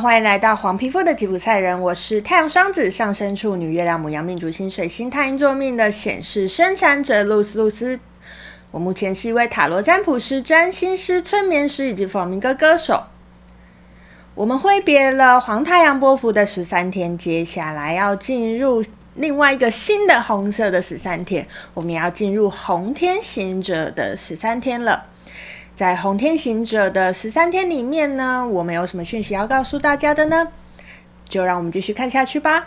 欢迎来到黄皮肤的吉普赛人，我是太阳双子上升处女月亮母羊命主星水星太阴坐命的显示生产者露丝露丝。我目前是一位塔罗占卜师、占星师、催眠师以及弗明哥歌手。我们挥别了黄太阳波幅的十三天，接下来要进入另外一个新的红色的十三天，我们要进入红天行者的十三天了。在红天行者的十三天里面呢，我们有什么讯息要告诉大家的呢？就让我们继续看下去吧。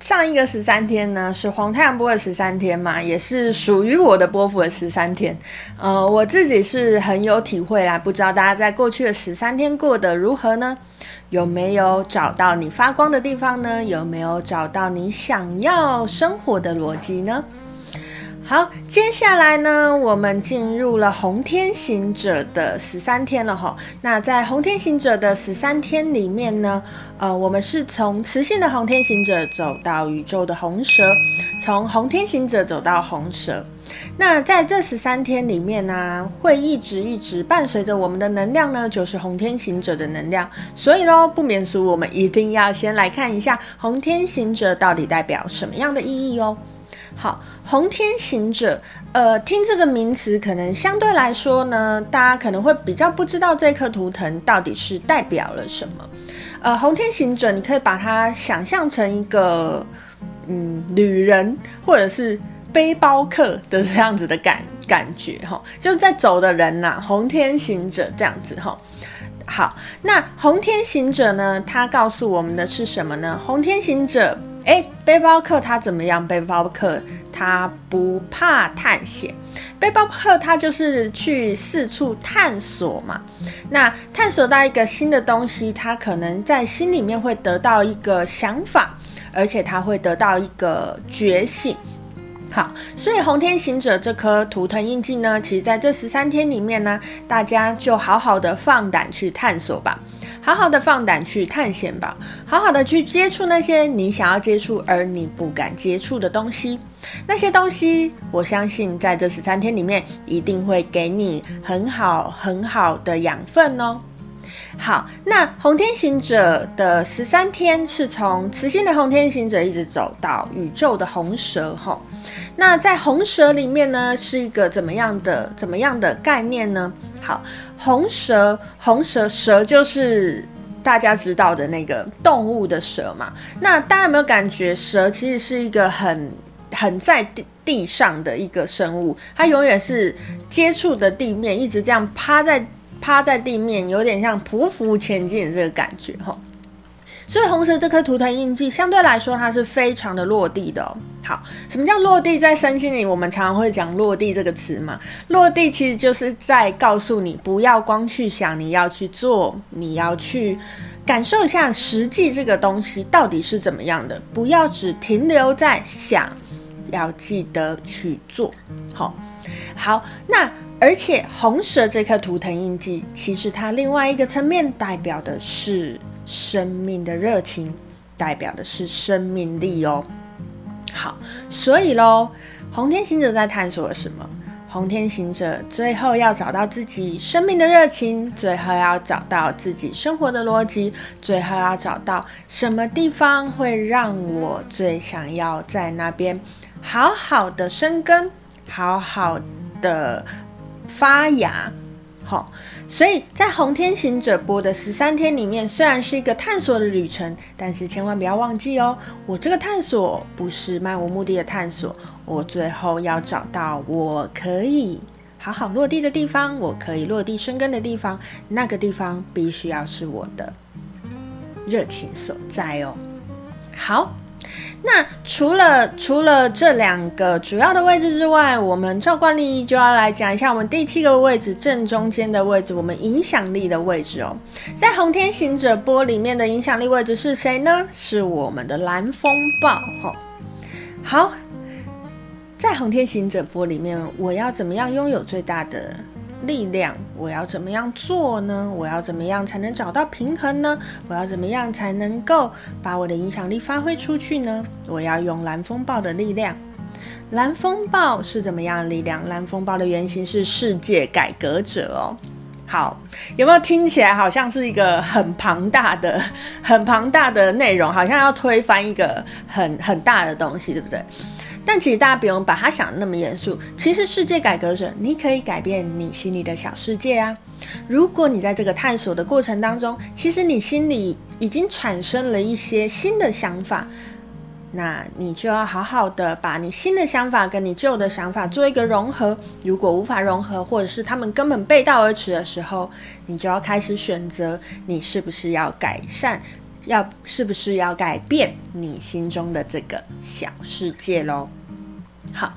上一个十三天呢，是黄太阳波的十三天嘛，也是属于我的波符的十三天。呃，我自己是很有体会啦，不知道大家在过去的十三天过得如何呢？有没有找到你发光的地方呢？有没有找到你想要生活的逻辑呢？好，接下来呢，我们进入了红天行者的十三天了哈。那在红天行者的十三天里面呢，呃，我们是从磁性的红天行者走到宇宙的红蛇，从红天行者走到红蛇。那在这十三天里面呢、会一直一直伴随着我们的能量呢，就是红天行者的能量。所以喽，不免俗，我们一定要先来看一下红天行者到底代表什么样的意义哦。好，红天行者，呃，听这个名词，可能相对来说呢，大家可能会比较不知道这颗图腾到底是代表了什么。呃，红天行者，你可以把它想象成一个，嗯，旅人，或者是。背包客的这样子的感感觉哈，就是在走的人呐、啊，红天行者这样子哈。好，那红天行者呢，他告诉我们的是什么呢？红天行者，哎，背包客他怎么样？背包客他不怕探险，背包客他就是去四处探索嘛。那探索到一个新的东西，他可能在心里面会得到一个想法，而且他会得到一个觉醒。好，所以红天行者这颗图腾印记呢，其实在这十三天里面呢，大家就好好的放胆去探索吧，好好的放胆去探险吧，好好的去接触那些你想要接触而你不敢接触的东西，那些东西，我相信在这十三天里面一定会给你很好很好的养分哦。好，那红天行者的十三天是从磁性的红天行者一直走到宇宙的红蛇吼。那在红蛇里面呢，是一个怎么样的怎么样的概念呢？好，红蛇，红蛇，蛇就是大家知道的那个动物的蛇嘛。那大家有没有感觉，蛇其实是一个很很在地地上的一个生物，它永远是接触的地面，一直这样趴在。趴在地面，有点像匍匐前进的这个感觉哈。所以红蛇这颗图腾印记相对来说，它是非常的落地的。好，什么叫落地？在身心里，我们常常会讲“落地”这个词嘛。落地其实就是在告诉你，不要光去想，你要去做，你要去感受一下实际这个东西到底是怎么样的。不要只停留在想，要记得去做。好，好，那。而且红蛇这颗图腾印记，其实它另外一个层面代表的是生命的热情，代表的是生命力哦。好，所以喽，红天行者在探索什么？红天行者最后要找到自己生命的热情，最后要找到自己生活的逻辑，最后要找到什么地方会让我最想要在那边好好的生根，好好的。发芽，好，所以在红天行者播的十三天里面，虽然是一个探索的旅程，但是千万不要忘记哦，我这个探索不是漫无目的的探索，我最后要找到我可以好好落地的地方，我可以落地生根的地方，那个地方必须要是我的热情所在哦。好。那除了除了这两个主要的位置之外，我们照惯例就要来讲一下我们第七个位置正中间的位置，我们影响力的位置哦。在红天行者波里面的影响力位置是谁呢？是我们的蓝风暴。哈，好，在红天行者波里面，我要怎么样拥有最大的？力量，我要怎么样做呢？我要怎么样才能找到平衡呢？我要怎么样才能够把我的影响力发挥出去呢？我要用蓝风暴的力量。蓝风暴是怎么样的力量？蓝风暴的原型是世界改革者哦。好，有没有听起来好像是一个很庞大的、很庞大的内容？好像要推翻一个很很大的东西，对不对？但其实大家不用把它想得那么严肃。其实世界改革者，你可以改变你心里的小世界啊。如果你在这个探索的过程当中，其实你心里已经产生了一些新的想法。那你就要好好的把你新的想法跟你旧的想法做一个融合。如果无法融合，或者是他们根本背道而驰的时候，你就要开始选择，你是不是要改善，要是不是要改变你心中的这个小世界喽？好，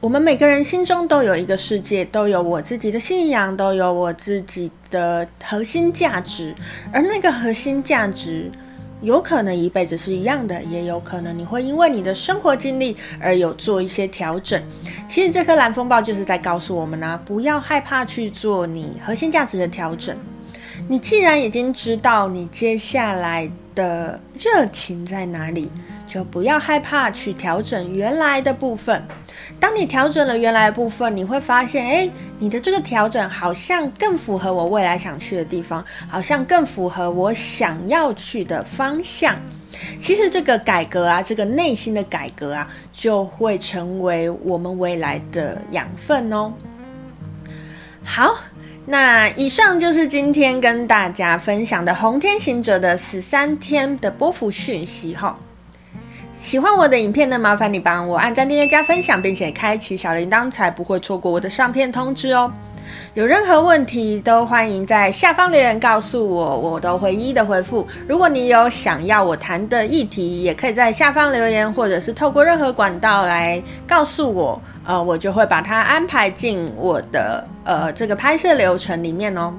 我们每个人心中都有一个世界，都有我自己的信仰，都有我自己的核心价值，而那个核心价值。有可能一辈子是一样的，也有可能你会因为你的生活经历而有做一些调整。其实这颗蓝风暴就是在告诉我们呢、啊，不要害怕去做你核心价值的调整。你既然已经知道你接下来的热情在哪里，就不要害怕去调整原来的部分。当你调整了原来的部分，你会发现，诶，你的这个调整好像更符合我未来想去的地方，好像更符合我想要去的方向。其实这个改革啊，这个内心的改革啊，就会成为我们未来的养分哦。好，那以上就是今天跟大家分享的红天行者的十三天的波幅讯息哈。喜欢我的影片呢，麻烦你帮我按赞、订阅、加分享，并且开启小铃铛，才不会错过我的上片通知哦。有任何问题都欢迎在下方留言告诉我，我都会一一的回复。如果你有想要我谈的议题，也可以在下方留言，或者是透过任何管道来告诉我，呃，我就会把它安排进我的呃这个拍摄流程里面哦。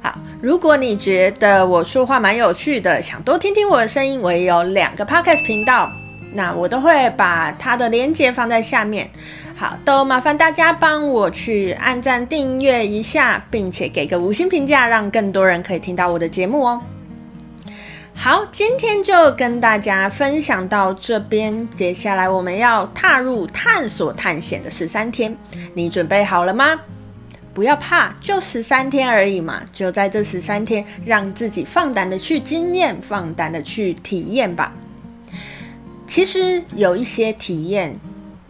好，如果你觉得我说话蛮有趣的，想多听听我的声音，我也有两个 podcast 频道。那我都会把它的链接放在下面，好，都麻烦大家帮我去按赞订阅一下，并且给个五星评价，让更多人可以听到我的节目哦。好，今天就跟大家分享到这边，接下来我们要踏入探索探险的十三天，你准备好了吗？不要怕，就十三天而已嘛，就在这十三天，让自己放胆的去经验，放胆的去体验吧。其实有一些体验，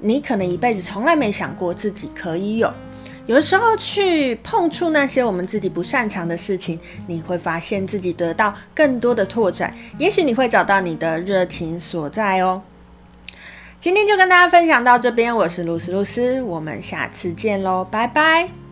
你可能一辈子从来没想过自己可以有。有时候去碰触那些我们自己不擅长的事情，你会发现自己得到更多的拓展。也许你会找到你的热情所在哦。今天就跟大家分享到这边，我是露丝露丝，我们下次见喽，拜拜。